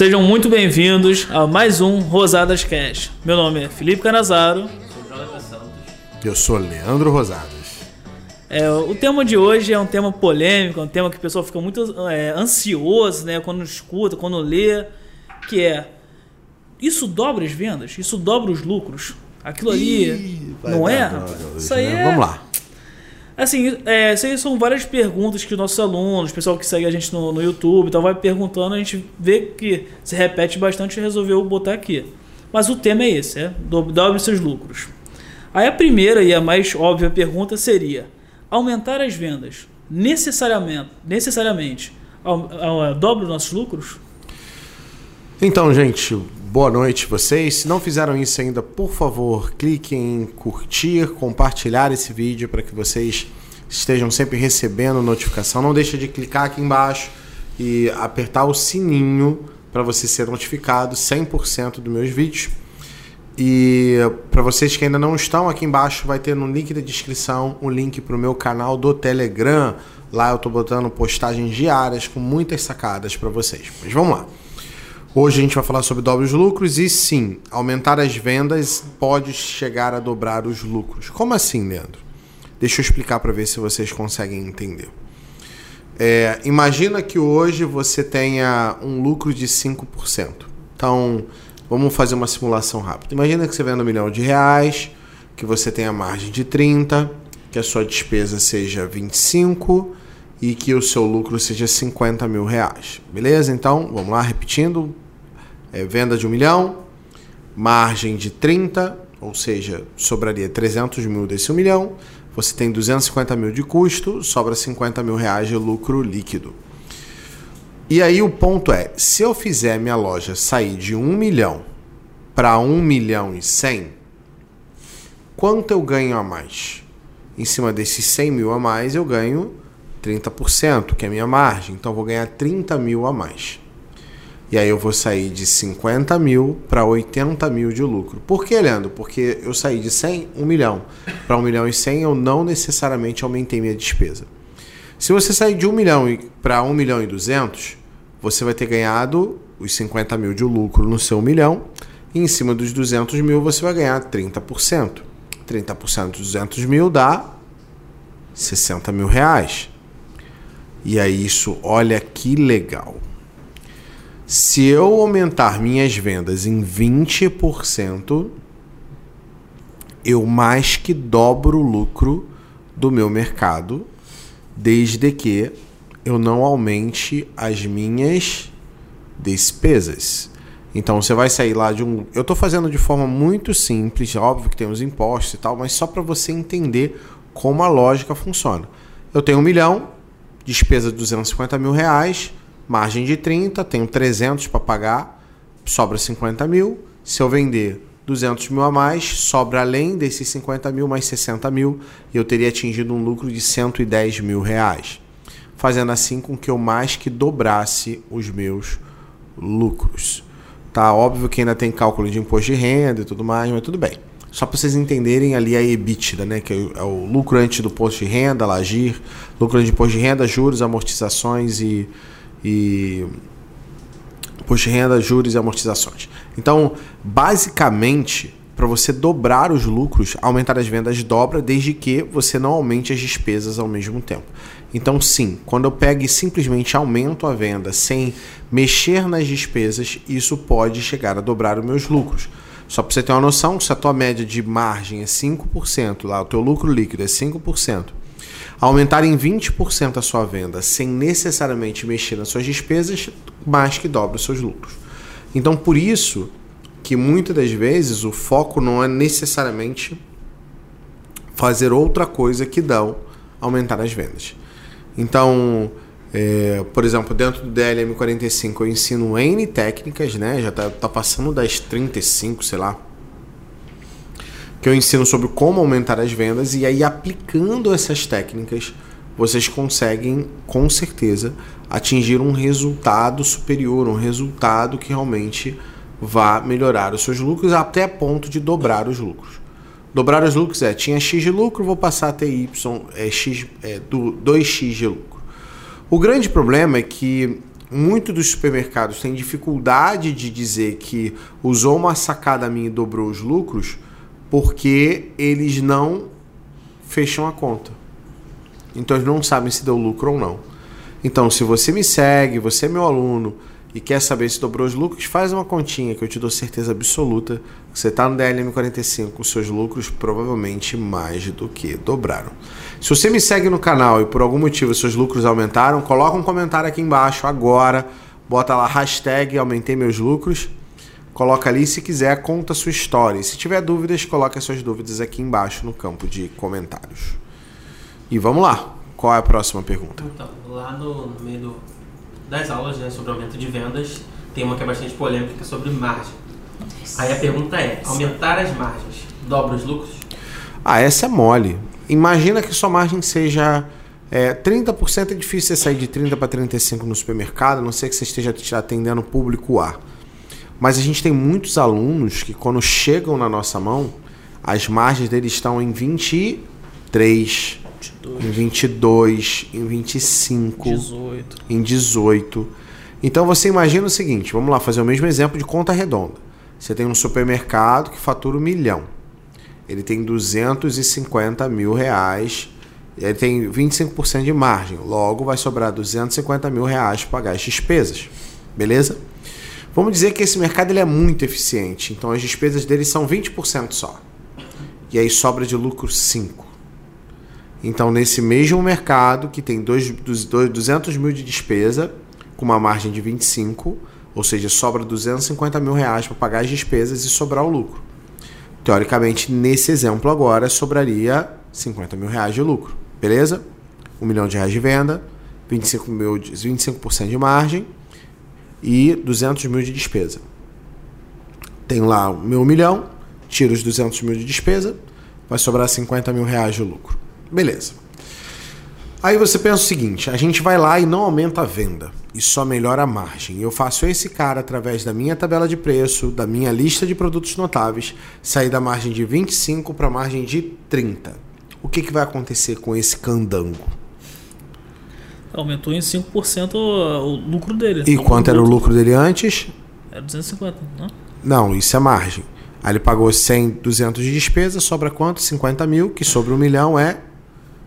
Sejam muito bem-vindos a mais um Rosadas Cash. Meu nome é Felipe Canazaro. Eu sou Leandro Rosadas. É, o tema de hoje é um tema polêmico, é um tema que o pessoal fica muito é, ansioso, né, quando escuta, quando lê, que é isso dobra as vendas, isso dobra os lucros. Aquilo ali, Ih, não é? rapaz? Isso aí né? é... Vamos lá. Assim, é, são várias perguntas que os nossos alunos, o pessoal que segue a gente no, no YouTube e vai perguntando, a gente vê que se repete bastante e resolveu botar aqui. Mas o tema é esse, é do- dobre seus lucros. Aí a primeira e a mais óbvia pergunta seria: aumentar as vendas necessariamente, necessariamente au- dobra os nossos lucros? Então, gente, boa noite vocês. Se não fizeram isso ainda, por favor, cliquem em curtir, compartilhar esse vídeo para que vocês estejam sempre recebendo notificação. Não deixa de clicar aqui embaixo e apertar o sininho para você ser notificado 100% dos meus vídeos. E para vocês que ainda não estão, aqui embaixo vai ter no link da descrição um link para o meu canal do Telegram. Lá eu estou botando postagens diárias com muitas sacadas para vocês. Mas vamos lá. Hoje a gente vai falar sobre dobrar os lucros e sim, aumentar as vendas pode chegar a dobrar os lucros. Como assim, Leandro? Deixa eu explicar para ver se vocês conseguem entender. É, imagina que hoje você tenha um lucro de 5%. Então, vamos fazer uma simulação rápida. Imagina que você venda um milhão de reais, que você tenha margem de 30, que a sua despesa seja 25 e que o seu lucro seja 50 mil reais. Beleza? Então, vamos lá, repetindo. É, venda de um milhão, margem de 30, ou seja, sobraria 300 mil desse 1 milhão. Você tem 250 mil de custo, sobra 50 mil reais de lucro líquido. E aí o ponto é, se eu fizer minha loja sair de 1 milhão para 1 milhão e 100, quanto eu ganho a mais? Em cima desses 100 mil a mais, eu ganho 30%, que é a minha margem. Então eu vou ganhar 30 mil a mais. E aí eu vou sair de 50 mil para 80 mil de lucro. Por que, Leandro? Porque eu saí de 100, 1 milhão para 1 milhão e 100, eu não necessariamente aumentei minha despesa. Se você sair de 1 milhão para 1 milhão e 200, você vai ter ganhado os 50 mil de lucro no seu 1 milhão. E em cima dos 200 mil você vai ganhar 30%. 30% dos 200 mil dá 60 mil reais. E aí isso, olha que legal. Se eu aumentar minhas vendas em 20%, eu mais que dobro o lucro do meu mercado, desde que eu não aumente as minhas despesas. Então você vai sair lá de um. Eu estou fazendo de forma muito simples, óbvio que tem os impostos e tal, mas só para você entender como a lógica funciona. Eu tenho um milhão, despesa de 250 mil reais, margem de 30, tenho 300 para pagar, sobra 50 mil. Se eu vender 200 mil a mais, sobra além desses 50 mil mais 60 mil, e eu teria atingido um lucro de 110 mil reais. Fazendo assim com que eu mais que dobrasse os meus lucros. Tá óbvio que ainda tem cálculo de imposto de renda e tudo mais, mas tudo bem. Só para vocês entenderem ali a EBITDA, né, que é o lucro antes do imposto de renda, lagir, lucro antes de imposto de renda, juros, amortizações e, e imposto de renda, juros e amortizações. Então, basicamente, para você dobrar os lucros, aumentar as vendas dobra, desde que você não aumente as despesas ao mesmo tempo. Então, sim, quando eu pego e simplesmente aumento a venda sem mexer nas despesas, isso pode chegar a dobrar os meus lucros. Só para você ter uma noção, se a tua média de margem é 5%, lá o teu lucro líquido é 5%, aumentar em 20% a sua venda sem necessariamente mexer nas suas despesas, mais que dobra os seus lucros. Então, por isso que muitas das vezes o foco não é necessariamente fazer outra coisa que não aumentar as vendas. Então, é, por exemplo, dentro do DLM 45 eu ensino N técnicas, né? Já tá, tá passando das 35, sei lá. Que eu ensino sobre como aumentar as vendas e aí aplicando essas técnicas, vocês conseguem com certeza atingir um resultado superior, um resultado que realmente vá melhorar os seus lucros até ponto de dobrar os lucros. Dobrar os lucros é, tinha X de lucro, vou passar a ter Y, é, X, é, do 2X de lucro. O grande problema é que muitos dos supermercados têm dificuldade de dizer que usou uma sacada minha e dobrou os lucros porque eles não fecham a conta. Então eles não sabem se deu lucro ou não. Então, se você me segue, você é meu aluno e quer saber se dobrou os lucros, faz uma continha que eu te dou certeza absoluta que você está no DLM45, os seus lucros provavelmente mais do que dobraram. Se você me segue no canal e por algum motivo seus lucros aumentaram, coloca um comentário aqui embaixo agora, bota lá hashtag aumentei meus lucros, coloca ali se quiser, conta a sua história. E se tiver dúvidas, coloque as suas dúvidas aqui embaixo no campo de comentários. E vamos lá, qual é a próxima pergunta? Então, lá no, no meio do, das aulas né, sobre aumento de vendas, tem uma que é bastante polêmica sobre margem. Aí a pergunta é: aumentar as margens dobra os lucros? Ah, essa é mole. Imagina que sua margem seja é, 30% é difícil você sair de 30 para 35 no supermercado, a não ser que você esteja atendendo público A. Mas a gente tem muitos alunos que quando chegam na nossa mão, as margens deles estão em 23, 22, em 22, em 25, 18. em 18. Então você imagina o seguinte, vamos lá fazer o mesmo exemplo de conta redonda. Você tem um supermercado que fatura um milhão. Ele tem 250 mil reais. Ele tem 25% de margem. Logo vai sobrar 250 mil reais para pagar as despesas. Beleza? Vamos dizer que esse mercado ele é muito eficiente. Então as despesas dele são 20% só. E aí sobra de lucro 5. Então, nesse mesmo mercado que tem dois, dos- dois- 200 mil de despesa, com uma margem de 25, ou seja, sobra 250 mil reais para pagar as despesas e sobrar o lucro. Teoricamente, nesse exemplo agora, sobraria 50 mil reais de lucro. Beleza? 1 milhão de reais de venda, 25 mil de, 25% de margem e 200 mil de despesa. Tenho lá o meu milhão, tiro os 200 mil de despesa, vai sobrar 50 mil reais de lucro. Beleza. Aí você pensa o seguinte: a gente vai lá e não aumenta a venda e só melhora a margem. Eu faço esse cara através da minha tabela de preço, da minha lista de produtos notáveis, sair da margem de 25 para a margem de 30. O que, que vai acontecer com esse candango? Aumentou em 5% o, o lucro dele. E quanto era o lucro dele antes? Era 250, não? Não, isso é margem. Aí ele pagou 100, 200 de despesa, sobra quanto? 50 mil, que sobre um milhão é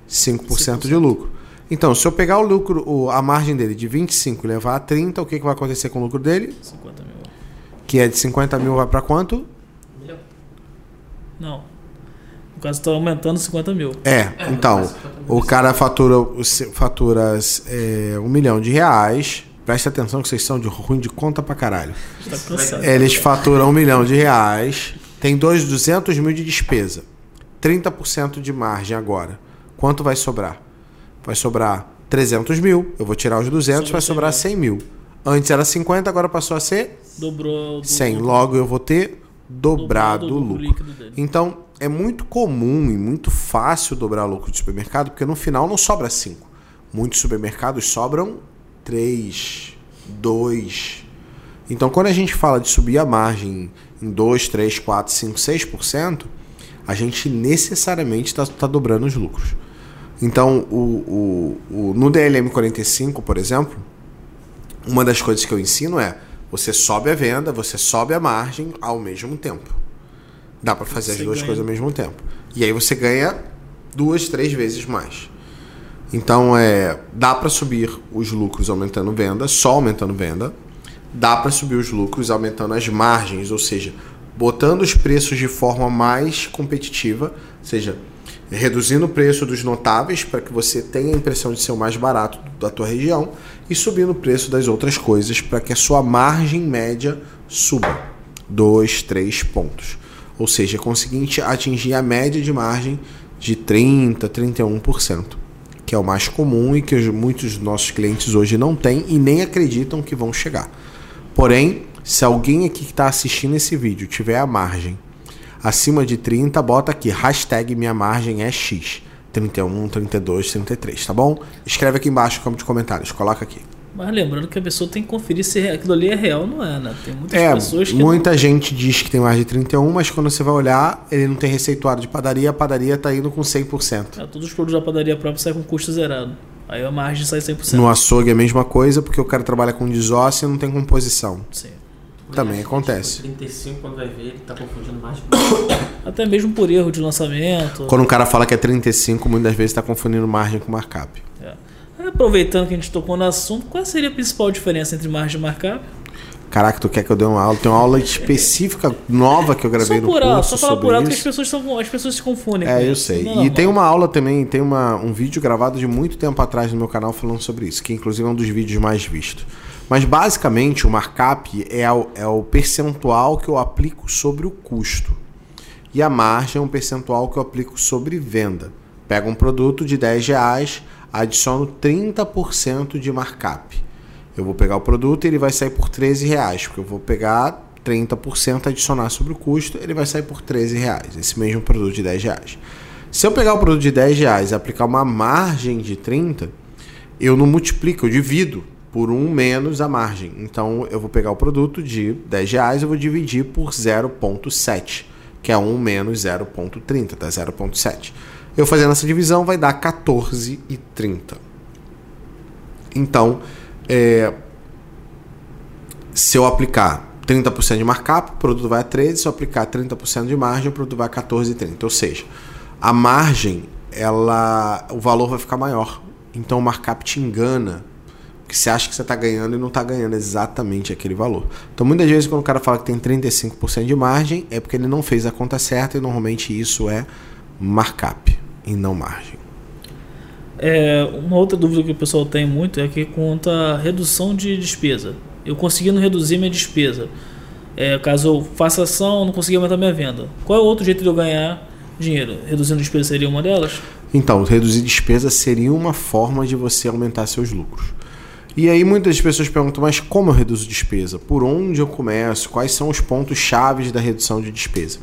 5%, de lucro. Então, se eu pegar o lucro, o- a margem dele de 25 e levar a 30, o que, que vai acontecer com o lucro dele? 50 mil. Que é de 50 mil, vai para quanto? Milhão. Não. Caso, está aumentando 50 mil. É, É, então, mas 50 mil. o cara fatura, fatura é, um milhão de reais. Preste atenção que vocês são de ruim de conta pra caralho. Está cansado. Eles faturam um milhão de reais, tem dois 200 mil de despesa, 30% de margem agora. Quanto vai sobrar? Vai sobrar 300 mil, eu vou tirar os 200, Sobra vai sobrar 100 mil. Antes era 50, agora passou a ser Dobrou o 100. lucro- Logo eu vou ter dobrado o lucro. Então é muito comum e muito fácil dobrar lucro de supermercado, porque no final não sobra 5. Muitos supermercados sobram 3, 2. Então quando a gente fala de subir a margem em 2, 3, 4, 5, 6%, a gente necessariamente está dobrando os lucros. Então, o, o, o- no DLM 45, por exemplo, uma das coisas que eu ensino é você sobe a venda, você sobe a margem ao mesmo tempo. Dá para fazer Você as duas ganha. coisas ao mesmo tempo. E aí você ganha duas, três vezes mais. Então é, dá para subir os lucros aumentando venda, só aumentando venda. Dá para subir os lucros aumentando as margens, ou seja, botando os preços de forma mais competitiva, ou seja, reduzindo o preço dos notáveis para que você tenha a impressão de ser o mais barato da tua região e subindo o preço das outras coisas para que a sua margem média suba 2, 3 pontos. Ou seja, conseguinte atingir a média de margem de 30, 31%, que é o mais comum e que os- muitos dos nossos clientes hoje não têm e nem acreditam que vão chegar. Porém, se alguém aqui que está assistindo esse vídeo tiver a margem acima de 30, bota aqui, hashtag minha margem é X. 31, 32, 33, tá bom? Escreve aqui embaixo no campo de comentários, coloca aqui. Mas lembrando que a pessoa tem que conferir se aquilo ali é real ou não é, né? Tem muitas É, pessoas que. muita gente diz que tem mais de 31, mas quando você vai olhar, ele não tem receituário de padaria, a padaria tá indo com 100%. Não, é, todos os produtos da padaria própria saem com custo zerado. Aí a margem sai 100%. No açougue é a mesma coisa, porque o cara trabalha com desócio e não tem composição. Sim. Também acontece. tipo, 35, quando vai ver, ele tá confundindo mais com Até mesmo por erro de lançamento. Quando o cara fala que é 35, muitas vezes está confundindo margem com markup. É. Aproveitando que a gente tocou no assunto, qual seria a principal diferença entre margem e markup? Caraca, tu quer que eu dê uma aula? Tem uma aula específica nova que eu gravei Só no curso só falar por alto que as pessoas, são, as pessoas se confundem. É, eu isso. sei. Não E tem uma aula também, tem uma, um vídeo gravado de muito tempo atrás no meu canal falando sobre isso, que inclusive é um dos vídeos mais vistos. Mas basicamente o markup é o, é o percentual que eu aplico sobre o custo. E a margem é um percentual que eu aplico sobre venda. Pego um produto de 10 reais, adiciono 30% de markup. Eu vou pegar o produto e ele vai sair por 13 reais, porque eu vou pegar 30% adicionar sobre o custo, ele vai sair por 13 reais, esse mesmo produto de 10 reais. Se eu pegar o produto de 10 reais e aplicar uma margem de 30, eu não multiplico, eu divido por 1 menos a margem. Então eu vou pegar o produto de 10 reais e vou dividir por 0,7, que é 1 menos 0,30, tá? 0,7. Eu fazendo essa divisão vai dar 14,30. Então, é, se eu aplicar 30% de markup, o produto vai a 13, se eu aplicar 30% de margem, o produto vai a 14,30. Ou seja, a margem, ela, o valor vai ficar maior. Então o markup te engana. Porque você acha que você está ganhando e não está ganhando exatamente aquele valor. Então muitas vezes quando o cara fala que tem 35% de margem, é porque ele não fez a conta certa e normalmente isso é markup e não margem. É, uma outra dúvida que o pessoal tem muito é que quanto à redução de despesa. Eu conseguindo reduzir minha despesa. É, caso eu faça ação, não conseguir aumentar minha venda. Qual é o outro jeito de eu ganhar dinheiro? Reduzindo despesa seria uma delas? Então, reduzir despesa seria uma forma de você aumentar seus lucros. E aí muitas pessoas perguntam, mas como eu reduzo despesa? Por onde eu começo? Quais são os pontos chaves da redução de despesa?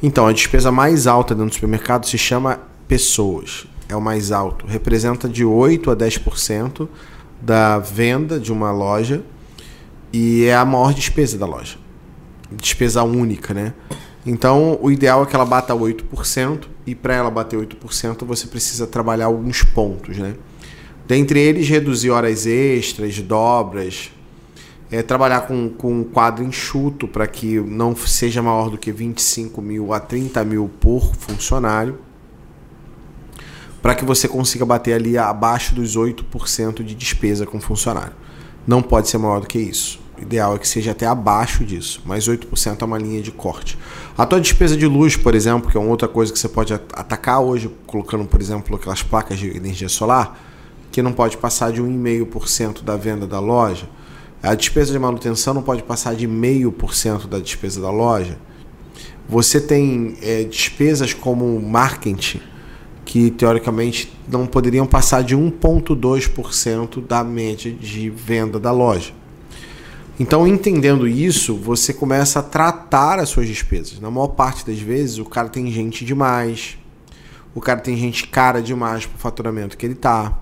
Então, a despesa mais alta dentro do supermercado se chama pessoas. É o mais alto. Representa de 8 a 10% da venda de uma loja e é a maior despesa da loja. Despesa única, né? Então, o ideal é que ela bata 8% e para ela bater 8%, você precisa trabalhar alguns pontos, né? Dentre eles, reduzir horas extras, dobras, é, trabalhar com, com um quadro enxuto para que não seja maior do que 25 mil a 30 mil por funcionário, para que você consiga bater ali abaixo dos 8% de despesa com funcionário. Não pode ser maior do que isso. O ideal é que seja até abaixo disso, mas 8% é uma linha de corte. A tua despesa de luz, por exemplo, que é uma outra coisa que você pode atacar hoje, colocando, por exemplo, aquelas placas de energia solar, que não pode passar de 1,5% da venda da loja. A despesa de manutenção não pode passar de 0,5% da despesa da loja. Você tem é, despesas como marketing, que teoricamente não poderiam passar de 1,2% da média de venda da loja. Então, entendendo isso, você começa a tratar as suas despesas. Na maior parte das vezes, o cara tem gente demais, o cara tem gente cara demais para o faturamento que ele tá.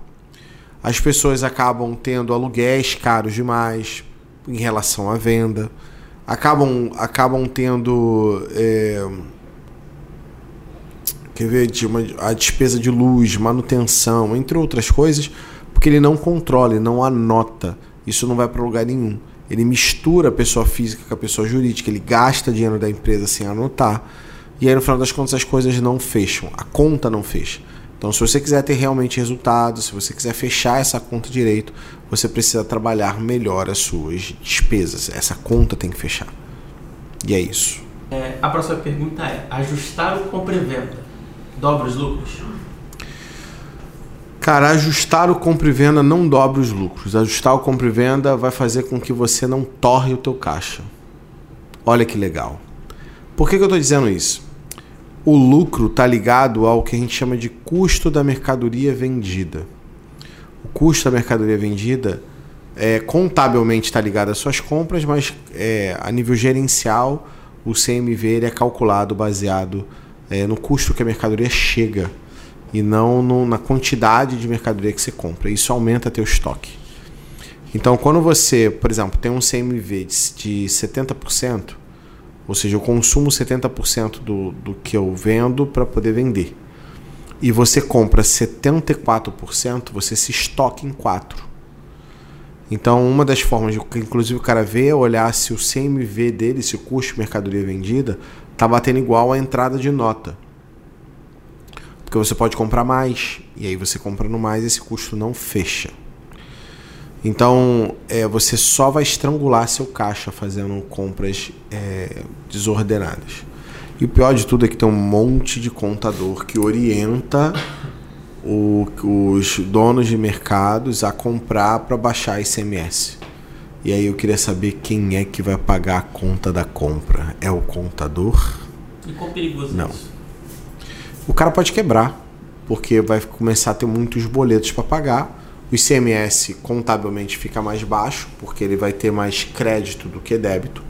As pessoas acabam tendo aluguéis caros demais em relação à venda, acabam, acabam tendo é, quer ver, de uma, a despesa de luz, manutenção, entre outras coisas, porque ele não controla, ele não anota. Isso não vai para lugar nenhum. Ele mistura a pessoa física com a pessoa jurídica, ele gasta dinheiro da empresa sem anotar. E aí, no final das contas, as coisas não fecham, a conta não fecha. Então, se você quiser ter realmente resultados, se você quiser fechar essa conta direito, você precisa trabalhar melhor as suas despesas. Essa conta tem que fechar. E é isso. É, a próxima pergunta é: ajustar o compra e venda dobra os lucros? Cara, ajustar o compra e venda não dobra os lucros. Ajustar o compra e venda vai fazer com que você não torre o teu caixa. Olha que legal. Por que, que eu estou dizendo isso? O lucro está ligado ao que a gente chama de custo da mercadoria vendida. O custo da mercadoria vendida é, contabilmente está ligado às suas compras, mas é, a nível gerencial o CMV ele é calculado baseado é, no custo que a mercadoria chega e não no, na quantidade de mercadoria que você compra. Isso aumenta teu estoque. Então, quando você, por exemplo, tem um CMV de, de 70%, ou seja, eu consumo 70% do, do que eu vendo para poder vender. e você compra 74%, você se estoca em 4%. Então, uma das formas de que inclusive o cara vê é olhar se o CMV dele, se o custo de mercadoria vendida, tá batendo igual à entrada de nota. Porque você pode comprar mais, e aí você comprando mais, esse custo não fecha. Então, é, você só vai estrangular seu caixa fazendo compras é, desordenadas. E o pior de tudo é que tem um monte de contador que orienta o, os donos de mercados a comprar para baixar ICMS. E aí eu queria saber quem é que vai pagar a conta da compra. É o contador? E quão perigoso é Não. isso? O cara pode quebrar, porque vai começar a ter muitos boletos para pagar. O ICMS contabilmente fica mais baixo, porque ele vai ter mais crédito do que débito.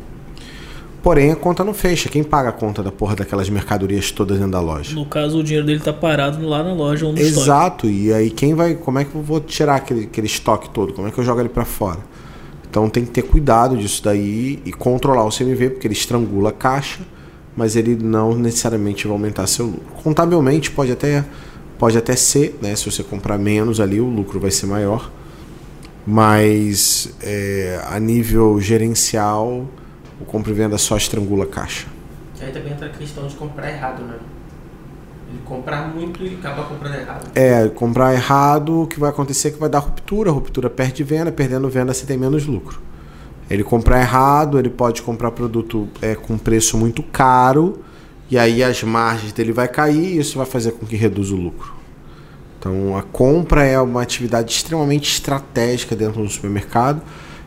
Porém, a conta não fecha. Quem paga a conta da porra daquelas mercadorias todas dentro da loja? No caso, o dinheiro dele tá parado lá na loja ou no estoque. Exato. E aí quem vai, como é que eu vou tirar aquele, aquele estoque todo? Como é que eu jogo ele para fora? Então tem que ter cuidado disso daí e controlar o CMV, porque ele estrangula a caixa, mas ele não necessariamente vai aumentar seu lucro. Contabilmente pode até pode até ser, né? Se você comprar menos ali, o lucro vai ser maior. Mas é, a nível gerencial, o compra e venda só estrangula a caixa. Que aí também entra a questão de comprar errado, né? Ele comprar muito e acaba comprando errado. É, comprar errado, o que vai acontecer é que vai dar ruptura, ruptura perde venda, perdendo venda você tem menos lucro. Ele comprar errado, ele pode comprar produto é, com preço muito caro, e aí as margens dele vai cair e isso vai fazer com que reduza o lucro. Então a compra é uma atividade extremamente estratégica dentro do supermercado.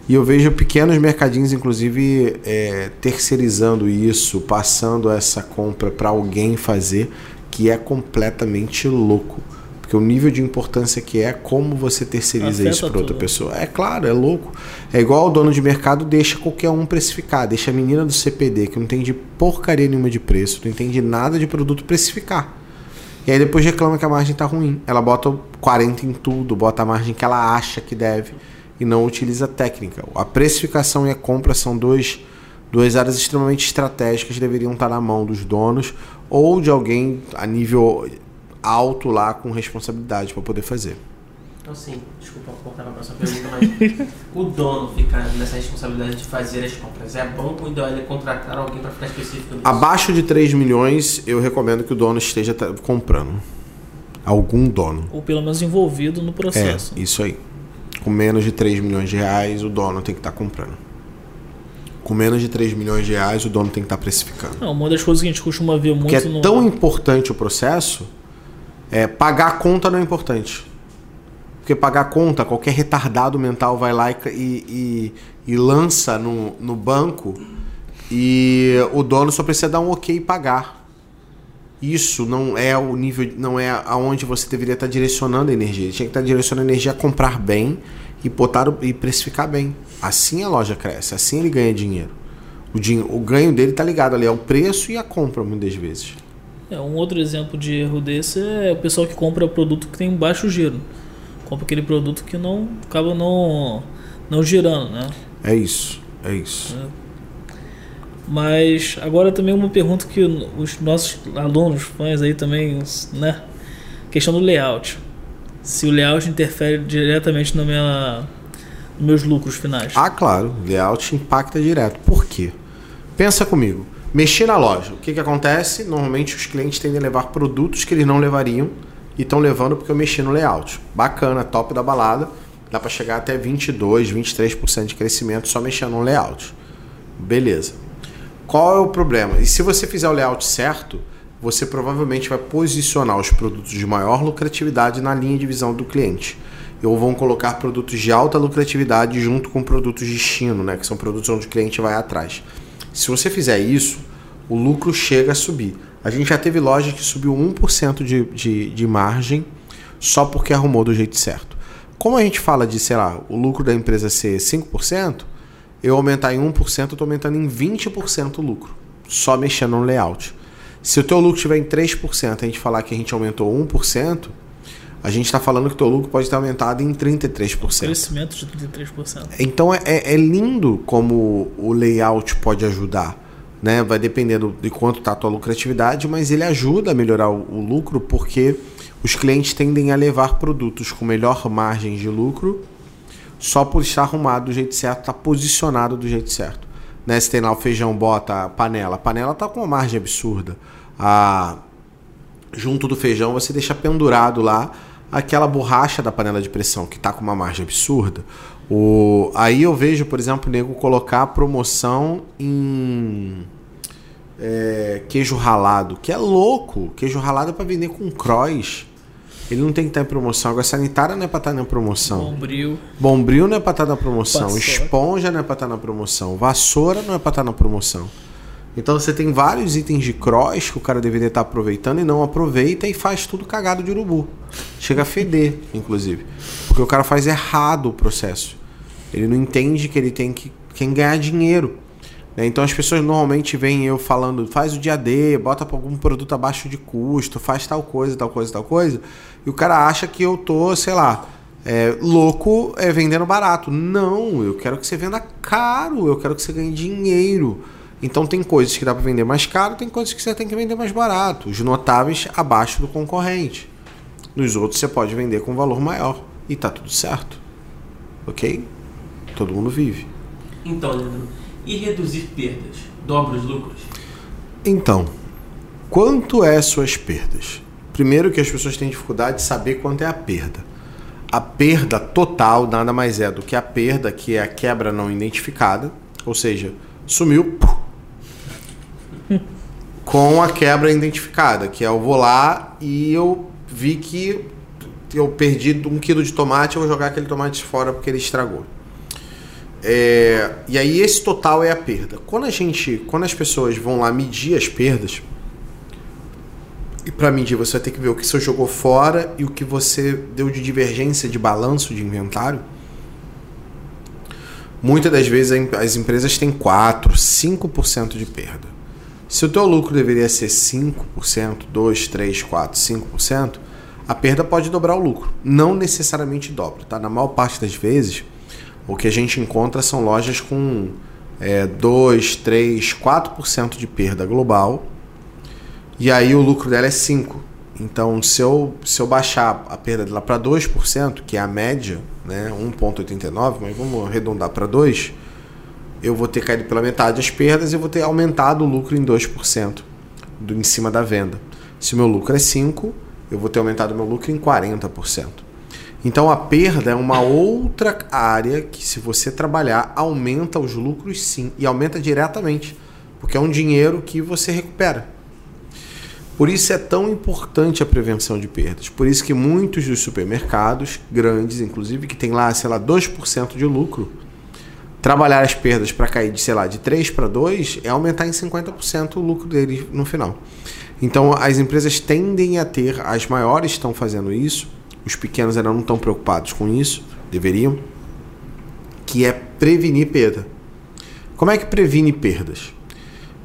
E eu vejo pequenos mercadinhos, inclusive, é, terceirizando isso, passando essa compra para alguém fazer, que é completamente louco. Porque o nível de importância que é, como você terceiriza Afeta isso para outra tudo. pessoa. É claro, é louco. É igual o dono de mercado deixa qualquer um precificar, deixa a menina do CPD, que não entende porcaria nenhuma de preço, não entende nada de produto, precificar. E aí depois reclama que a margem tá ruim. Ela bota 40 em tudo, bota a margem que ela acha que deve e não utiliza a técnica. A precificação e a compra são dois, duas áreas extremamente estratégicas deveriam estar na mão dos donos ou de alguém a nível alto lá com responsabilidade para poder fazer. Então, assim, desculpa cortar pra próxima pergunta, mas o dono ficar nessa responsabilidade de fazer as compras é bom ou ideal ele contratar alguém pra ficar específico nisso? Abaixo de 3 milhões, eu recomendo que o dono esteja comprando. Algum dono. Ou pelo menos envolvido no processo. É, isso aí. Com menos de 3 milhões de reais, o dono tem que estar comprando. Com menos de 3 milhões de reais, o dono tem que estar precificando. Não, uma das coisas que a gente costuma ver muito Porque é no. tão importante o processo, é, pagar a conta não é importante. Porque pagar a conta, qualquer retardado mental vai lá e, e, e- e lança no, no banco e o dono só precisa dar um ok e pagar. Isso não é o nível, não é aonde você deveria estar direcionando a energia. Ele tinha que estar direcionando a energia a comprar bem e botar o- e precificar bem. Assim a loja cresce, assim ele ganha dinheiro. O, din- o ganho dele está ligado ali ao preço e à compra, muitas vezes. É, um outro exemplo de erro desse é o pessoal que compra produto que tem baixo giro. Compra aquele produto que não acaba não, não girando, né? É isso, é isso. Mas agora também uma pergunta que os nossos alunos, fãs aí também, né? Questão do layout. Se o layout interfere diretamente na minha, nos meus lucros finais. Ah, claro, layout impacta direto. Por quê? Pensa comigo. Mexer na loja. O que, que acontece? Normalmente os clientes tendem a levar produtos que eles não levariam e estão levando porque eu mexi no layout. Bacana, top da balada. Dá para chegar até 22, 23% de crescimento só mexendo no layout. Beleza. Qual é o problema? E se você fizer o layout certo, você provavelmente vai posicionar os produtos de maior lucratividade na linha de visão do cliente. Ou vão colocar produtos de alta lucratividade junto com produtos de destino, né? que são produtos onde o cliente vai atrás. Se você fizer isso, o lucro chega a subir. A gente já teve loja que subiu 1% de, de, de margem só porque arrumou do jeito certo. Como a gente fala de, sei lá, o lucro da empresa ser 5%, eu aumentar em 1%, eu estou aumentando em 20% o lucro, só mexendo no layout. Se o teu lucro estiver em 3%, a gente falar que a gente aumentou 1%, a gente está falando que o teu lucro pode ter aumentado em 33%. Crescimento de 33%. Então é, é- é lindo como o layout pode ajudar. Né? Vai dependendo de quanto está a tua lucratividade, mas ele ajuda a melhorar o, o lucro porque os clientes tendem a levar produtos com melhor margem de lucro só por estar arrumado do jeito certo, estar tá posicionado do jeito certo. Né? Se tem lá o feijão, bota a panela. A panela tá com uma margem absurda. A... Junto do feijão você deixa pendurado lá aquela borracha da panela de pressão que tá com uma margem absurda. O... Aí eu vejo, por exemplo, o nego colocar promoção em é, queijo ralado, que é louco. Queijo ralado é para vender com cross. Ele não tem que estar em promoção. Agora, sanitária não é para estar na promoção. Bombril. Bombril não é para estar na promoção. Vassoura. Esponja não é para estar na promoção. Vassoura não é para estar na promoção. Então você tem vários itens de cross que o cara deveria estar aproveitando e não aproveita e faz tudo cagado de urubu. Chega a feder, inclusive. Porque o cara faz errado o processo. Ele não entende que ele tem que, que ganhar dinheiro. Né? Então as pessoas normalmente veem eu falando, faz o dia D, bota algum produto abaixo de custo, faz tal coisa, tal coisa, tal coisa, e o cara acha que eu tô, sei lá, é, louco é, vendendo barato. Não, eu quero que você venda caro, eu quero que você ganhe dinheiro. Então tem coisas que dá para vender mais caro, tem coisas que você tem que vender mais barato. Os notáveis abaixo do concorrente. Nos outros você pode vender com valor maior. E tá tudo certo. Ok? Todo mundo vive. Então, Leandro, e reduzir perdas? Dobra os lucros? Então, quanto é suas perdas? Primeiro que as pessoas têm dificuldade de saber quanto é a perda. A perda total nada mais é do que a perda que é a quebra não identificada, ou seja, sumiu com a quebra identificada, que é eu vou lá e eu vi que eu perdi um quilo de tomate, eu vou jogar aquele tomate fora porque ele estragou. É, e aí esse total é a perda. Quando a gente, quando as pessoas vão lá medir as perdas, e para medir você vai ter que ver o que você jogou fora e o que você deu de divergência de balanço de inventário. Muitas das vezes as empresas têm 4, 5% de perda. Se o teu lucro deveria ser 5%, 2, 3, 4, 5%, a perda pode dobrar o lucro. Não necessariamente dobra, tá? Na maior parte das vezes, o que a gente encontra são lojas com é, 2, 3, 4% de perda global. E aí o lucro dela é 5%. Então, se eu, se eu baixar a perda dela para 2%, que é a média, né, 1,89, mas vamos arredondar para 2%, eu vou ter caído pela metade as perdas e vou ter aumentado o lucro em 2% do, em cima da venda. Se o meu lucro é 5%, eu vou ter aumentado meu lucro em 40%. Então a perda é uma outra área que, se você trabalhar, aumenta os lucros sim, e aumenta diretamente, porque é um dinheiro que você recupera. Por isso é tão importante a prevenção de perdas. Por isso que muitos dos supermercados grandes, inclusive, que tem lá, sei lá, 2% de lucro, trabalhar as perdas para cair de, sei lá, de 3 para 2 é aumentar em 50% o lucro deles no final. Então as empresas tendem a ter, as maiores estão fazendo isso, os pequenos ainda não estão preocupados com isso, deveriam, que é prevenir perda. Como é que previne perdas?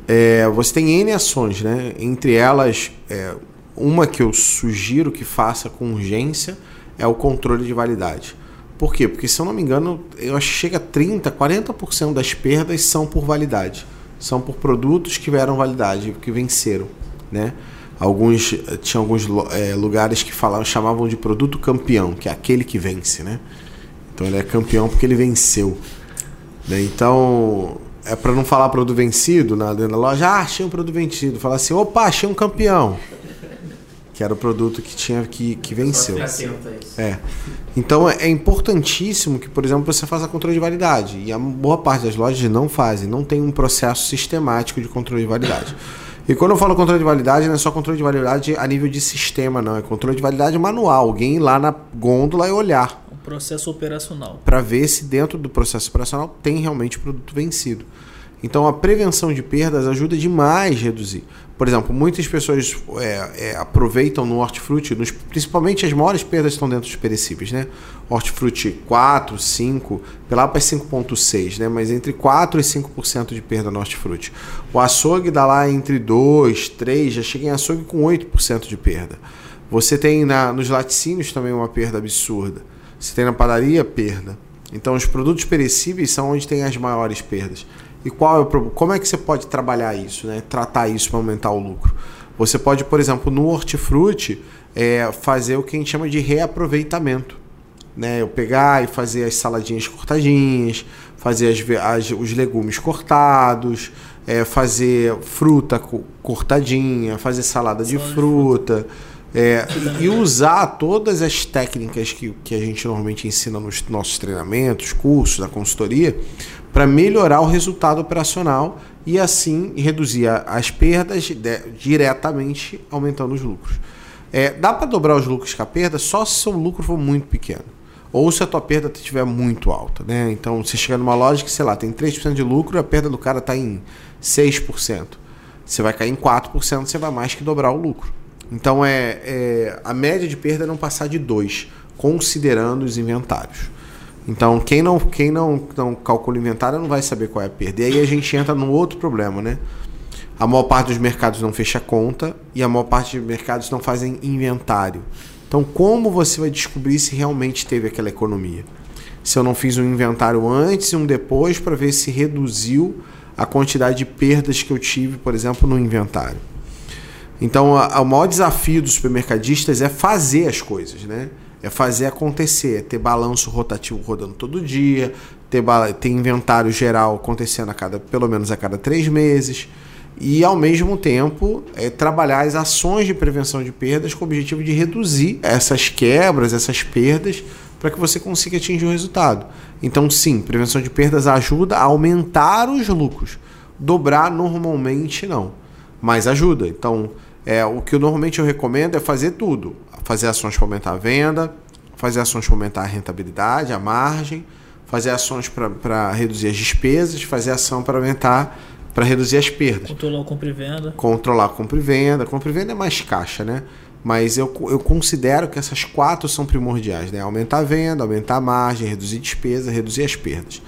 É, você tem N ações, né? entre elas, é, uma que eu sugiro que faça com urgência é o controle de validade. Por quê? Porque, se eu não me engano, eu acho que chega a 30%, 40% das perdas são por validade. São por produtos que tiveram validade, que venceram. Né? alguns tinha alguns é, lugares que falavam chamavam de produto campeão que é aquele que vence né então ele é campeão porque ele venceu né? então é para não falar produto vencido na dentro da loja ah achei um produto vencido. Falar assim opa achei um campeão. Que era o produto que tinha que, que venceu. é. Então é, é importantíssimo que por exemplo você faça controle de validade. E a boa parte das lojas não fazem não tem um processo sistemático de controle de validade. E quando eu falo controle de validade, não é só controle de validade a nível de sistema, não. É controle de validade manual. Alguém ir lá na gôndola e olhar. Processo operacional. Para ver se dentro do processo operacional tem realmente produto vencido. Então a prevenção de perdas ajuda demais a reduzir. Por exemplo, muitas pessoas é, é, aproveitam no hortifruti, nos, principalmente as maiores perdas estão dentro dos perecíveis, né? Hortifruti 4, 5, lá para 5,6, né? Mas entre 4 e 5% de perda no hortifruti. O açougue dá lá entre 2, 3, já chega em açougue com 8% de perda. Você tem na, nos laticínios também uma perda absurda. Você tem na padaria perda. Então os produtos perecíveis são onde tem as maiores perdas. E qual é o problema? Como é que você pode trabalhar isso, né? Tratar isso para aumentar o lucro? Você pode, por exemplo, no hortifruti, é fazer o que a gente chama de reaproveitamento. Né? Eu pegar e fazer as saladinhas cortadinhas, fazer as, as, os legumes cortados, é, fazer fruta cortadinha, fazer salada de fruta. É, e usar todas as técnicas que, que a gente normalmente ensina nos nossos treinamentos, cursos, da consultoria, para melhorar o resultado operacional e assim reduzir as perdas de, diretamente, aumentando os lucros. É, dá para dobrar os lucros com a perda só se o seu lucro for muito pequeno. Ou se a tua perda estiver muito alta. Né? Então, você chega numa loja que, sei lá, tem 3% de lucro e a perda do cara está em 6%. Você vai cair em 4%, você vai mais que dobrar o lucro. Então é, é a média de perda é não passar de 2, considerando os inventários. Então quem não quem não, não calcula inventário não vai saber qual é a perda. E aí a gente entra num outro problema, né? A maior parte dos mercados não fecha conta e a maior parte dos mercados não fazem inventário. Então como você vai descobrir se realmente teve aquela economia? Se eu não fiz um inventário antes e um depois para ver se reduziu a quantidade de perdas que eu tive, por exemplo, no inventário. Então, a, a, o maior desafio dos supermercadistas é fazer as coisas, né? É fazer acontecer, é ter balanço rotativo rodando todo dia, ter, ter inventário geral acontecendo a cada, pelo menos a cada três meses e, ao mesmo tempo, é, trabalhar as ações de prevenção de perdas com o objetivo de reduzir essas quebras, essas perdas, para que você consiga atingir o resultado. Então, sim, prevenção de perdas ajuda a aumentar os lucros. Dobrar normalmente não, mas ajuda. Então, é, o que eu, normalmente eu recomendo é fazer tudo. Fazer ações para aumentar a venda, fazer ações para aumentar a rentabilidade, a margem, fazer ações para reduzir as despesas, fazer ação para aumentar, para reduzir as perdas. Controlar o compra e venda. Controlar a compra e venda. Compra e venda é mais caixa, né? Mas eu, eu considero que essas quatro são primordiais, né? Aumentar a venda, aumentar a margem, reduzir despesa, reduzir as perdas.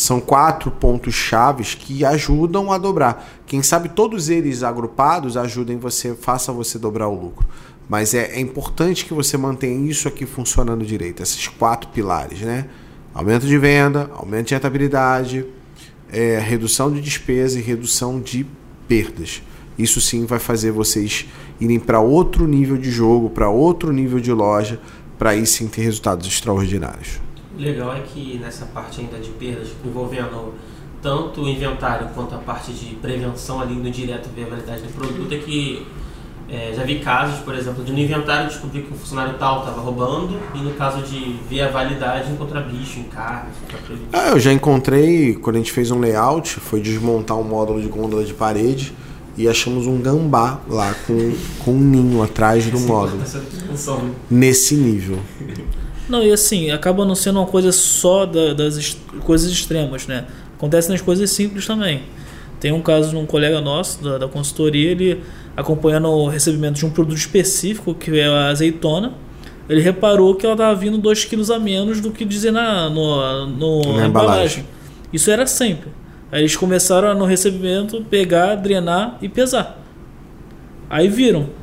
São quatro pontos chaves que ajudam a dobrar. Quem sabe todos eles agrupados ajudem você, faça você dobrar o lucro. Mas é, é importante que você mantenha isso aqui funcionando direito, esses quatro pilares, né? Aumento de venda, aumento de rentabilidade, é, redução de despesa e redução de perdas. Isso sim vai fazer vocês irem para outro nível de jogo, para outro nível de loja, para aí sim ter resultados extraordinários legal é que nessa parte ainda de perdas, envolvendo tanto o inventário quanto a parte de prevenção ali no direto viabilidade do produto, é que é, já vi casos, por exemplo, de no inventário descobrir que o funcionário tal estava roubando e no caso de ver a validade encontrar bicho em carne. Ah, eu já encontrei, quando a gente fez um layout, foi desmontar um módulo de gôndola de parede e achamos um gambá lá com, com um ninho atrás do módulo. Nesse nível. Não, e assim, acaba não sendo uma coisa só da, das coisas extremas, né? Acontece nas coisas simples também. Tem um caso de um colega nosso da, da consultoria, ele acompanhando o recebimento de um produto específico, que é a azeitona, ele reparou que ela estava vindo 2 quilos a menos do que dizia na, no, no, na, na embalagem. embalagem. Isso era sempre. Aí eles começaram no recebimento pegar, drenar e pesar. Aí viram.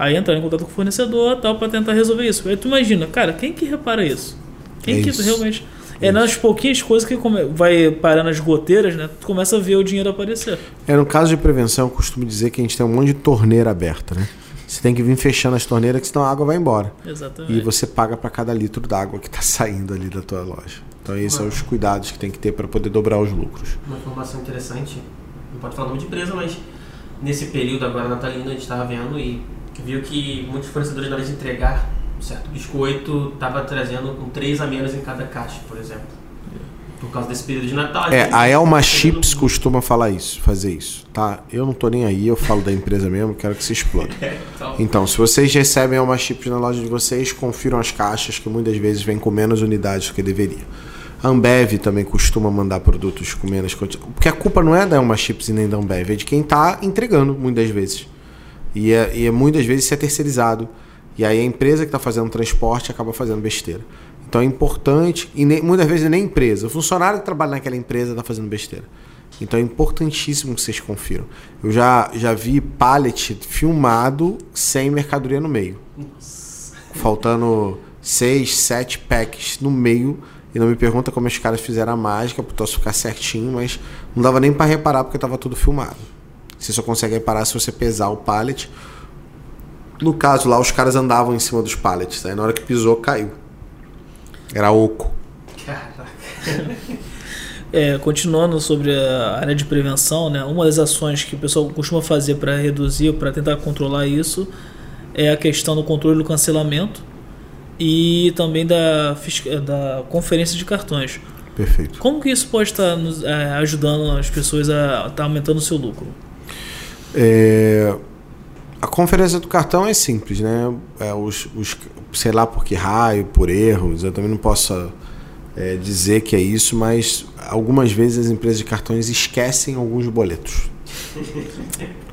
Aí entrar em contato com o fornecedor tal para tentar resolver isso. Aí tu imagina, cara, quem que repara isso? Quem é que isso. realmente. É, é nas pouquinhas coisas que vai parar nas goteiras, né? Tu começa a ver o dinheiro aparecer. É, no caso de prevenção, eu costumo dizer que a gente tem um monte de torneira aberta, né? Você tem que vir fechando as torneiras, que senão a água vai embora. Exatamente. E você paga para cada litro d'água que está saindo ali da tua loja. Então, esses são os cuidados que tem que ter para poder dobrar os lucros. Uma informação interessante, não pode falar nome de empresa, mas nesse período agora natalino a gente estava vendo e viu que muitos fornecedores, na hora de entregar um certo biscoito, estava trazendo com três a menos em cada caixa, por exemplo. Por causa desse período de Natal. É, a Elma Chips costuma falar isso, fazer isso, tá? Eu não tô nem aí, eu falo da empresa mesmo, quero que se exploda. É, então. então, se vocês recebem Elma Chips na loja de vocês, confiram as caixas, que muitas vezes vêm com menos unidades do que deveria. A Ambev também costuma mandar produtos com menos quantidade. Porque a culpa não é da Elma Chips e nem da Ambev, é de quem está entregando, muitas vezes. E, é, e é, muitas vezes isso é terceirizado. E aí a empresa que está fazendo o transporte acaba fazendo besteira. Então é importante, e nem, muitas vezes nem empresa, o funcionário que trabalha naquela empresa está fazendo besteira. Então é importantíssimo que vocês confiram. Eu já, já vi pallet filmado sem mercadoria no meio. Nossa. Faltando seis, sete packs no meio. E não me pergunta como os caras fizeram a mágica para o ficar certinho, mas não dava nem para reparar porque estava tudo filmado. Você só consegue reparar se você pesar o pallet No caso lá, os caras andavam em cima dos pallets. Aí na hora que pisou, caiu. Era oco. Caraca. É, continuando sobre a área de prevenção, né, uma das ações que o pessoal costuma fazer para reduzir, para tentar controlar isso, é a questão do controle do cancelamento e também da, da conferência de cartões. Perfeito. Como que isso pode estar nos, é, ajudando as pessoas a estar aumentando o seu lucro? É, a conferência do cartão é simples, né? É, os, os- sei lá por que raio, por erros, eu também não posso é, dizer que é isso, mas algumas vezes as empresas de cartões esquecem alguns boletos.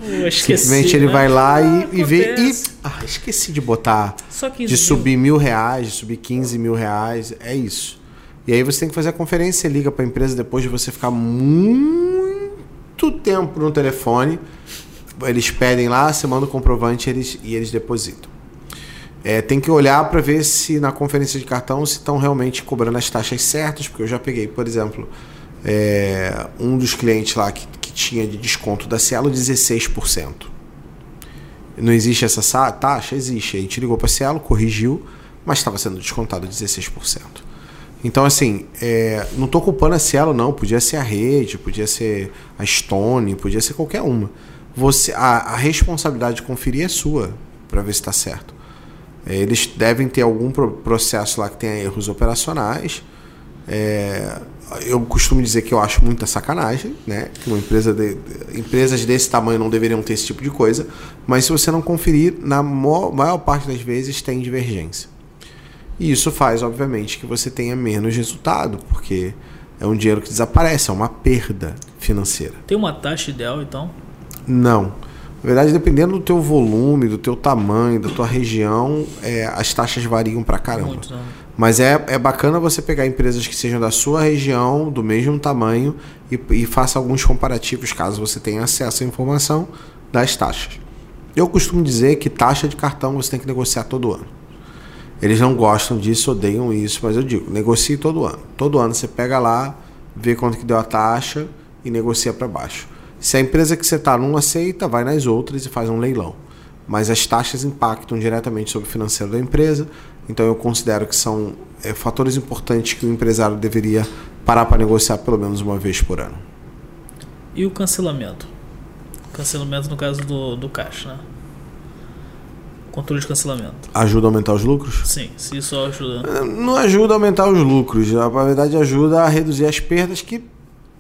Eu esqueci, Simplesmente ele né? vai lá Ah, e, e vê. E, ah, esqueci de botar. Só 15 De mil. subir mil reais, de subir 15 mil reais. É isso. E aí você tem que fazer a conferência, liga para a empresa depois de você ficar muito tempo no telefone. Eles pedem lá, você manda o comprovante eles, e eles depositam. É, tem que olhar para ver se na conferência de cartão se estão realmente cobrando as taxas certas, porque eu já peguei, por exemplo, é, um dos clientes lá que, que tinha de desconto da Cielo 16%. Não existe essa sa- taxa? Existe. A gente ligou para a Cielo, corrigiu, mas estava sendo descontado 16%. Então, assim, é, não estou culpando a Cielo, não. Podia ser a Rede, podia ser a Stone, podia ser qualquer uma. Você, a, a responsabilidade de conferir é sua, para ver se está certo. É, Eles devem ter algum pro- processo lá que tenha erros operacionais. É, eu costumo dizer que eu acho muita sacanagem, né? Que uma empresa de, empresas desse tamanho não deveriam ter esse tipo de coisa. Mas se você não conferir, na maior parte das vezes tem divergência. E isso faz, obviamente, que você tenha menos resultado, porque é um dinheiro que desaparece, é uma perda financeira. Tem uma taxa ideal, então? Não. Na verdade, dependendo do teu volume, do teu tamanho, da tua região, é, as taxas variam pra caramba. Muito, não. Mas é, é bacana você pegar empresas que sejam da sua região, do mesmo tamanho, e, e faça alguns comparativos, caso você tenha acesso à informação das taxas. Eu costumo dizer que taxa de cartão você tem que negociar todo ano. Eles não gostam disso, odeiam isso, mas eu digo, negocie todo ano. Todo ano você pega lá, vê quanto que deu a taxa e negocia para baixo. Se a empresa que você está não aceita, vai nas outras e faz um leilão. Mas as taxas impactam diretamente sobre o financeiro da empresa, então eu considero que são é, fatores importantes que o empresário deveria parar para negociar pelo menos uma vez por ano. E o cancelamento? Cancelamento no caso do, do caixa, né? Controle de cancelamento. Ajuda a aumentar os lucros? Sim, se isso ajuda. Não ajuda a aumentar os lucros, na verdade ajuda a reduzir as perdas que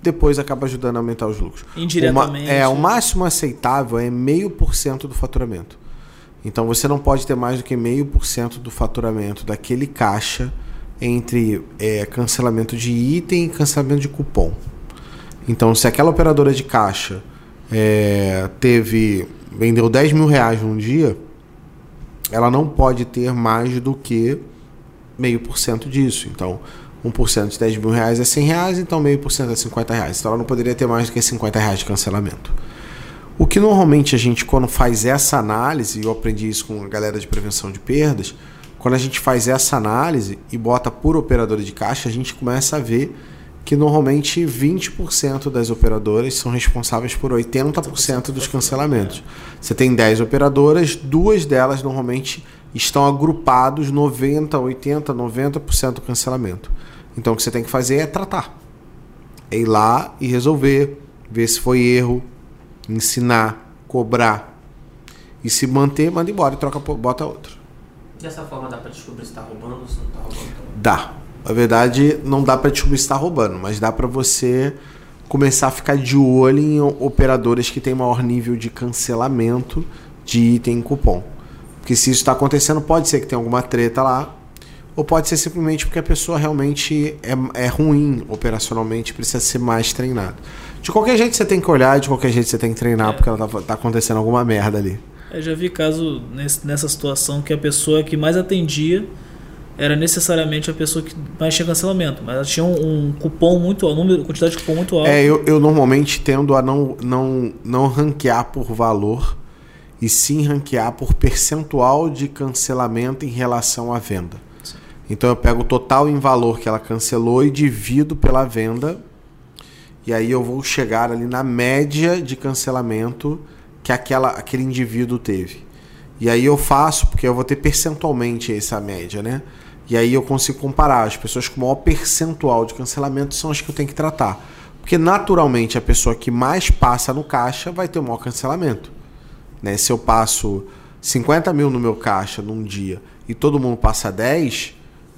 depois acaba ajudando a aumentar os lucros. Indiretamente. O ma- é, o máximo aceitável é meio por cento do faturamento. Então você não pode ter mais do que meio por cento do faturamento daquele caixa entre é, cancelamento de item e cancelamento de cupom. Então se aquela operadora de caixa é, teve vendeu 10 mil reais num dia, ela não pode ter mais do que meio por cento disso. Então, 1% de 10 mil reais é 100 reais, então meio por cento é 50 reais. Então ela não poderia ter mais do que 50 reais de cancelamento. O que normalmente a gente, quando faz essa análise, e eu aprendi isso com a galera de prevenção de perdas, quando a gente faz essa análise e bota por operadora de caixa, a gente começa a ver que normalmente 20% das operadoras são responsáveis por 80% dos cancelamentos. Você tem 10 operadoras, duas delas normalmente estão agrupados 90, 80, 90% do cancelamento. Então o que você tem que fazer é tratar. É ir lá e resolver, ver se foi erro, ensinar, cobrar. E se manter, manda embora e troca, bota outro. Dessa forma dá pra descobrir se tá roubando ou se não tá roubando. Dá. Na verdade, não dá para descobrir se está roubando, mas dá para você começar a ficar de olho em operadoras que têm maior nível de cancelamento de item em cupom. Porque se isso está acontecendo, pode ser que tenha alguma treta lá, ou pode ser simplesmente porque a pessoa realmente é, é ruim operacionalmente, precisa ser mais treinado. De qualquer jeito você tem que olhar, de qualquer jeito você tem que treinar, É. porque ela tá, tá acontecendo alguma merda ali. Eu já vi caso nesse- nessa situação que a pessoa que mais atendia era necessariamente a pessoa que mais tinha cancelamento, mas ela tinha um, um cupom muito alto, número, quantidade de cupom muito alta. É, eu, eu normalmente tendo a não, não, não ranquear por valor e sim ranquear por percentual de cancelamento em relação à venda. Então eu pego o total em valor que ela cancelou e divido pela venda. E aí eu vou chegar ali na média de cancelamento que aquela, aquele indivíduo teve. E aí eu faço, porque eu vou ter percentualmente essa média, né? E aí eu consigo comparar. As pessoas com maior percentual de cancelamento são as que eu tenho que tratar. Porque naturalmente a pessoa que mais passa no caixa vai ter o maior cancelamento. Né? Se eu passo 50 mil no meu caixa num dia e todo mundo passa 10,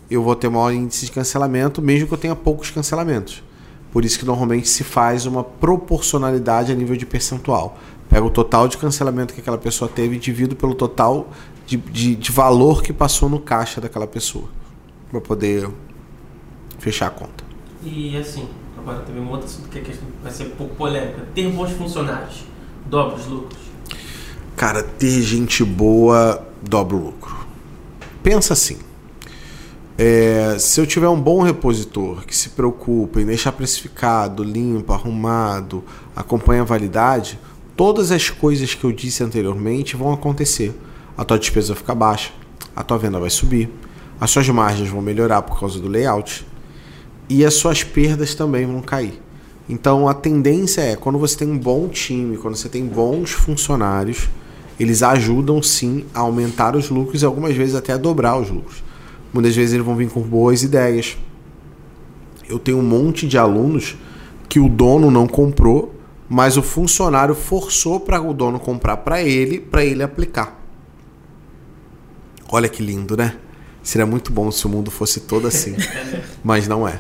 eu vou ter maior índice de cancelamento, mesmo que eu tenha poucos cancelamentos. Por isso que normalmente se faz uma proporcionalidade a nível de percentual. Pega o total de cancelamento que aquela pessoa teve e divido pelo total de, de, de valor que passou no caixa daquela pessoa. Para poder fechar a conta. E assim, agora também um outro assunto que vai ser pouco polêmica. Ter bons funcionários dobra os lucros? Cara, ter gente boa dobra o lucro. Pensa assim. É, se eu tiver um bom repositor que se preocupa em deixar precificado, limpo, arrumado, acompanha a validade, todas as coisas que eu disse anteriormente vão acontecer. A tua despesa vai ficar baixa, a tua venda vai subir, as suas margens vão melhorar por causa do layout e as suas perdas também vão cair. Então a tendência é quando você tem um bom time, quando você tem bons funcionários, eles ajudam sim a aumentar os lucros e algumas vezes até a dobrar os lucros. Muitas vezes eles vão vir com boas ideias. Eu tenho um monte de alunos que o dono não comprou, mas o funcionário forçou para o dono comprar para ele, para ele aplicar. Olha que lindo, né? Seria muito bom se o mundo fosse todo assim, mas não é.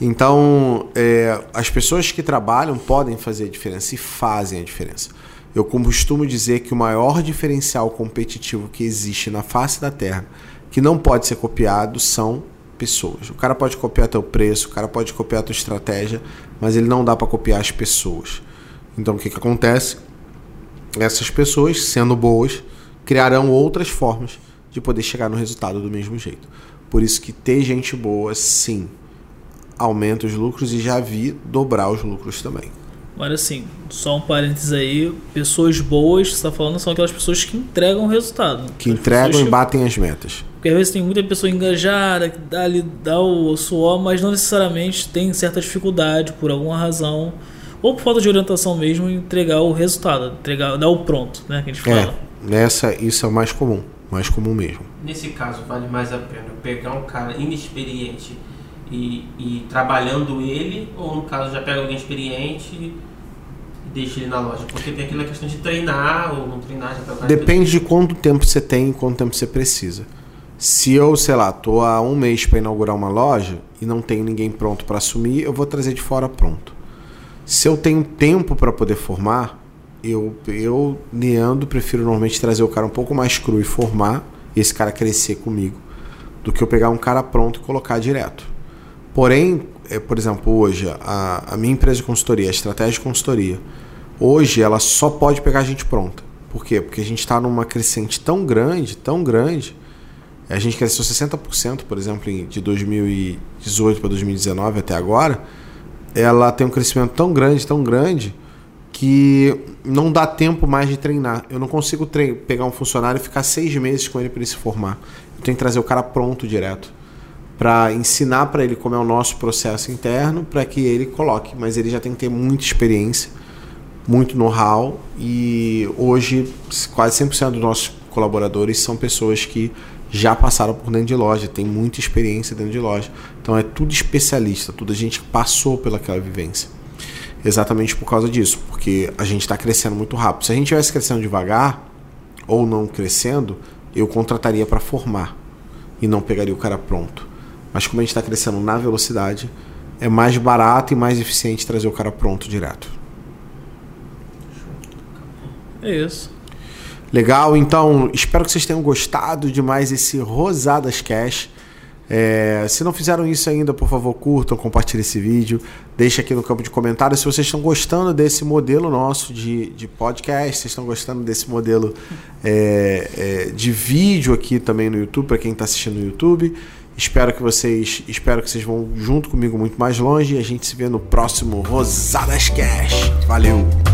Então, é, as pessoas que trabalham podem fazer a diferença e fazem a diferença. Eu costumo dizer que o maior diferencial competitivo que existe na face da Terra que não pode ser copiado são pessoas. O cara pode copiar teu preço, o cara pode copiar tua estratégia, mas ele não dá para copiar as pessoas. Então o que, que acontece? Essas pessoas, sendo boas, criarão outras formas de poder chegar no resultado do mesmo jeito. Por isso que ter gente boa, sim, aumenta os lucros e já vi dobrar os lucros também. Mas assim, só um parênteses aí, pessoas boas, você está falando, são aquelas pessoas que entregam o resultado. Que entregam e batem as metas. Porque às vezes tem muita pessoa engajada, que dá, ali, dá o suor, mas não necessariamente tem certa dificuldade por alguma razão, ou por falta de orientação mesmo, em entregar o resultado, entregar, dar o pronto, né? Que a gente é, fala. É, nessa, isso é o mais comum, mais comum mesmo. Nesse caso, vale mais a pena pegar um cara inexperiente e, e trabalhando ele, ou no caso já pega alguém experiente e deixa ele na loja? Porque tem aquela questão de treinar ou não treinar. Já Depende de quanto tempo você tem e quanto tempo você precisa. Se eu, sei lá, tô há um mês para inaugurar uma loja e não tenho ninguém pronto para assumir, eu vou trazer de fora pronto. Se eu tenho tempo para poder formar, eu, eu, Leandro, prefiro normalmente trazer o cara um pouco mais cru e formar, e esse cara crescer comigo, do que eu pegar um cara pronto e colocar direto. Porém, é, por exemplo, hoje, a, a minha empresa de consultoria, a estratégia de consultoria, hoje ela só pode pegar a gente pronta. Por quê? Porque a gente está numa crescente tão grande, tão grande. A gente cresceu 60%, por exemplo, de 2018 para 2019 até agora. Ela tem um crescimento tão grande, tão grande, que não dá tempo mais de treinar. Eu não consigo pegar um funcionário e ficar seis meses com ele para ele se formar. Eu tenho que trazer o cara pronto direto para ensinar para ele como é o nosso processo interno, para que ele coloque. Mas ele já tem que ter muita experiência, muito know-how e hoje quase 100% dos nossos colaboradores são pessoas que já passaram por dentro de loja, tem muita experiência dentro de loja. Então é tudo especialista, tudo a gente passou pelaquela vivência. Exatamente por causa disso, porque a gente está crescendo muito rápido. Se a gente estivesse crescendo devagar ou não crescendo, eu contrataria para formar e não pegaria o cara pronto. Mas como a gente está crescendo na velocidade, é mais barato e mais eficiente trazer o cara pronto direto. É isso. Legal, então espero que vocês tenham gostado de mais esse Rosadas Cash. É, se não fizeram isso ainda, por favor, curtam, compartilhem esse vídeo, deixe aqui no campo de comentários se vocês estão gostando desse modelo nosso de, de podcast, se estão gostando desse modelo é, é, de vídeo aqui também no YouTube, para quem está assistindo no YouTube. Espero que vocês, espero que vocês vão junto comigo muito mais longe e a gente se vê no próximo Rosadas Cash. Valeu.